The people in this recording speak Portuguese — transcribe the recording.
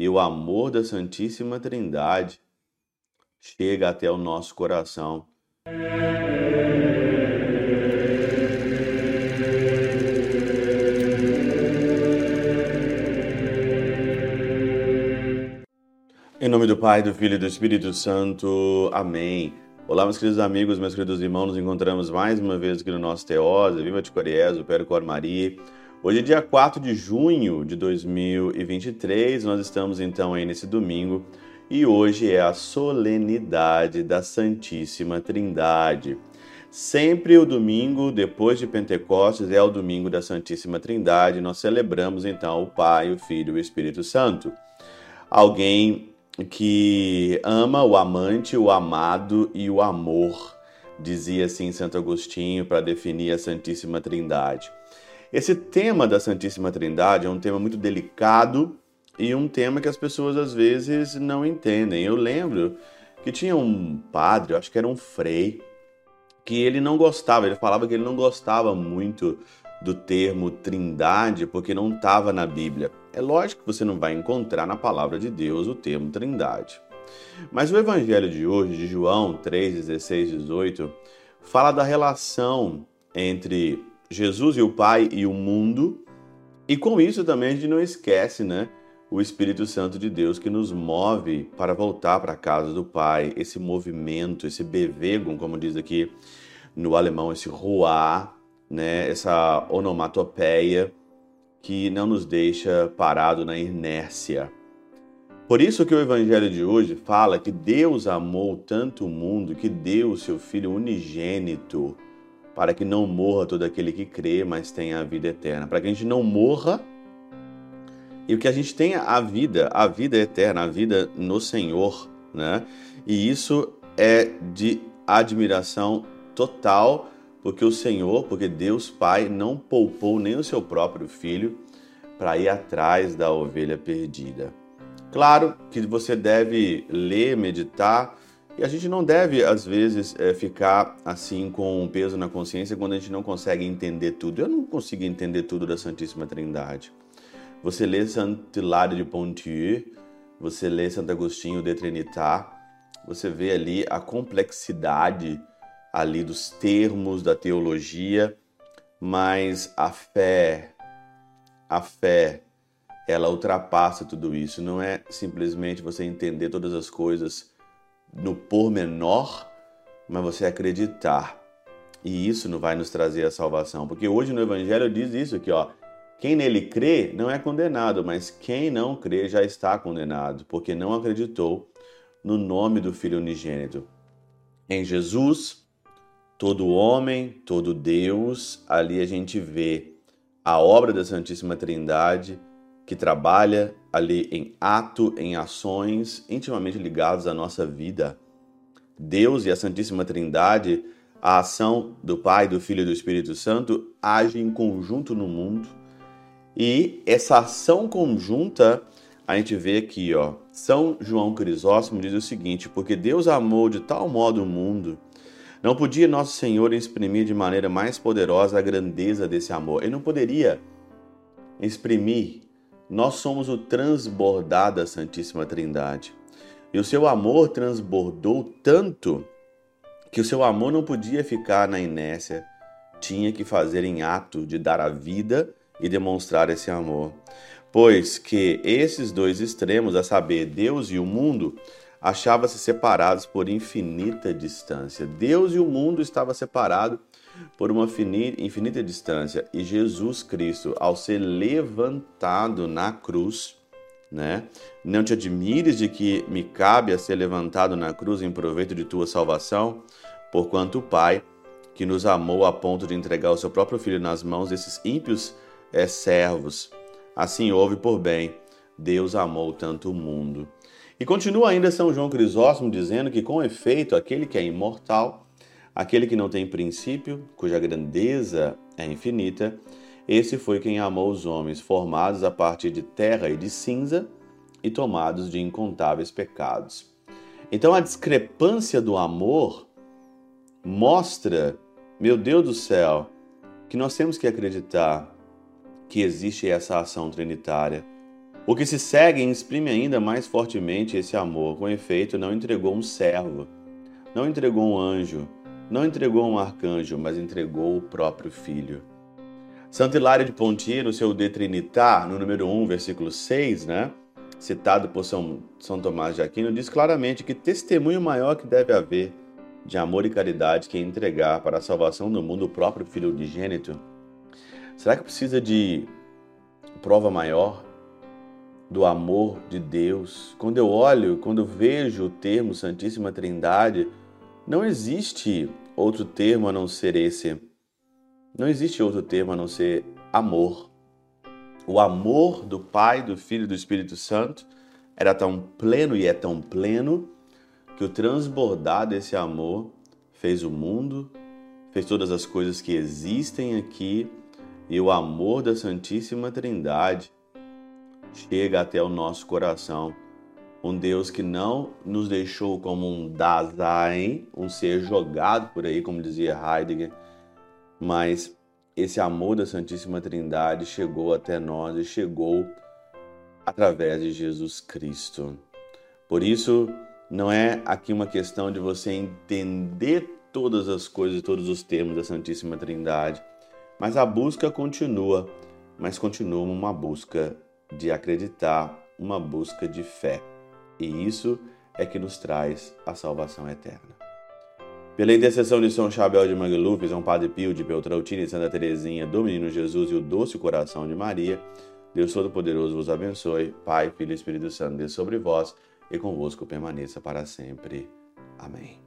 e o amor da Santíssima Trindade chega até o nosso coração. Em nome do Pai, do Filho e do Espírito Santo. Amém. Olá, meus queridos amigos, meus queridos irmãos, nos encontramos mais uma vez aqui no nosso Teosa, Viva de Coriés, o Percor Maria. Hoje é dia 4 de junho de 2023, nós estamos então aí nesse domingo e hoje é a solenidade da Santíssima Trindade. Sempre o domingo depois de Pentecostes é o domingo da Santíssima Trindade. Nós celebramos então o Pai, o Filho e o Espírito Santo. Alguém que ama o amante, o amado e o amor, dizia assim Santo Agostinho para definir a Santíssima Trindade. Esse tema da Santíssima Trindade é um tema muito delicado e um tema que as pessoas às vezes não entendem. Eu lembro que tinha um padre, acho que era um frei, que ele não gostava, ele falava que ele não gostava muito do termo trindade porque não estava na Bíblia. É lógico que você não vai encontrar na palavra de Deus o termo trindade. Mas o evangelho de hoje, de João 3, 16, 18, fala da relação entre Jesus e o Pai e o mundo, e com isso também a gente não esquece, né? o Espírito Santo de Deus que nos move para voltar para a casa do Pai, esse movimento, esse bewegung, como diz aqui no alemão, esse ruar, né, essa onomatopeia que não nos deixa parado na inércia. Por isso que o evangelho de hoje fala que Deus amou tanto o mundo que deu o seu filho unigênito para que não morra todo aquele que crê, mas tenha a vida eterna, para que a gente não morra e que a gente tenha a vida, a vida eterna, a vida no Senhor, né? E isso é de admiração total, porque o Senhor, porque Deus Pai não poupou nem o seu próprio filho para ir atrás da ovelha perdida. Claro que você deve ler, meditar, e a gente não deve, às vezes, é, ficar assim com um peso na consciência quando a gente não consegue entender tudo. Eu não consigo entender tudo da Santíssima Trindade. Você lê Santo Hilário de Pontieu, você lê Santo Agostinho de Trinitat, você vê ali a complexidade ali dos termos da teologia, mas a fé, a fé, ela ultrapassa tudo isso. Não é simplesmente você entender todas as coisas no pormenor, mas você acreditar. E isso não vai nos trazer a salvação, porque hoje no Evangelho diz isso aqui, ó. Quem nele crê não é condenado, mas quem não crê já está condenado, porque não acreditou no nome do Filho unigênito. Em Jesus, todo homem, todo Deus, ali a gente vê a obra da Santíssima Trindade que trabalha ali em ato, em ações intimamente ligados à nossa vida. Deus e a Santíssima Trindade, a ação do Pai, do Filho e do Espírito Santo, agem em conjunto no mundo e essa ação conjunta, a gente vê aqui, ó. São João Crisóstomo diz o seguinte: Porque Deus amou de tal modo o mundo, não podia nosso Senhor exprimir de maneira mais poderosa a grandeza desse amor. Ele não poderia exprimir. Nós somos o transbordar da Santíssima Trindade. E o seu amor transbordou tanto que o seu amor não podia ficar na inércia, tinha que fazer em ato de dar a vida e demonstrar esse amor. Pois que esses dois extremos, a saber, Deus e o mundo, achavam-se separados por infinita distância. Deus e o mundo estavam separados por uma infinita distância. E Jesus Cristo, ao ser levantado na cruz, né? Não te admires de que me cabe a ser levantado na cruz em proveito de tua salvação, porquanto o Pai, que nos amou a ponto de entregar o seu próprio Filho nas mãos desses ímpios é servos. Assim houve por bem. Deus amou tanto o mundo. E continua ainda São João Crisóstomo dizendo que, com efeito, aquele que é imortal, aquele que não tem princípio, cuja grandeza é infinita, esse foi quem amou os homens, formados a partir de terra e de cinza e tomados de incontáveis pecados. Então a discrepância do amor mostra, meu Deus do céu, que nós temos que acreditar que existe essa ação trinitária. O que se segue exprime ainda mais fortemente esse amor. Com efeito, não entregou um servo, não entregou um anjo, não entregou um arcanjo, mas entregou o próprio Filho. Santo Hilário de Pontier, no seu De Trinitar, no número 1, versículo 6, né? citado por São, São Tomás de Aquino, diz claramente que testemunho maior que deve haver de amor e caridade que entregar para a salvação do mundo o próprio Filho unigênito. Será que precisa de prova maior do amor de Deus? Quando eu olho, quando eu vejo o termo Santíssima Trindade, não existe outro termo a não ser esse. Não existe outro termo a não ser amor. O amor do Pai, do Filho e do Espírito Santo era tão pleno e é tão pleno que o transbordar desse amor fez o mundo, fez todas as coisas que existem aqui e o amor da Santíssima Trindade chega até o nosso coração um Deus que não nos deixou como um Dasein, um ser jogado por aí, como dizia Heidegger, mas esse amor da Santíssima Trindade chegou até nós e chegou através de Jesus Cristo. Por isso, não é aqui uma questão de você entender todas as coisas, todos os termos da Santíssima Trindade, mas a busca continua, mas continua uma busca de acreditar, uma busca de fé. E isso é que nos traz a salvação eterna. Pela intercessão de São Chabel de Mangluf, São Padre Pio de Peltrautina e Santa Teresinha, do Menino Jesus e o Doce Coração de Maria, Deus Todo-Poderoso vos abençoe, Pai, Filho e Espírito Santo, Deus sobre vós e convosco permaneça para sempre. Amém.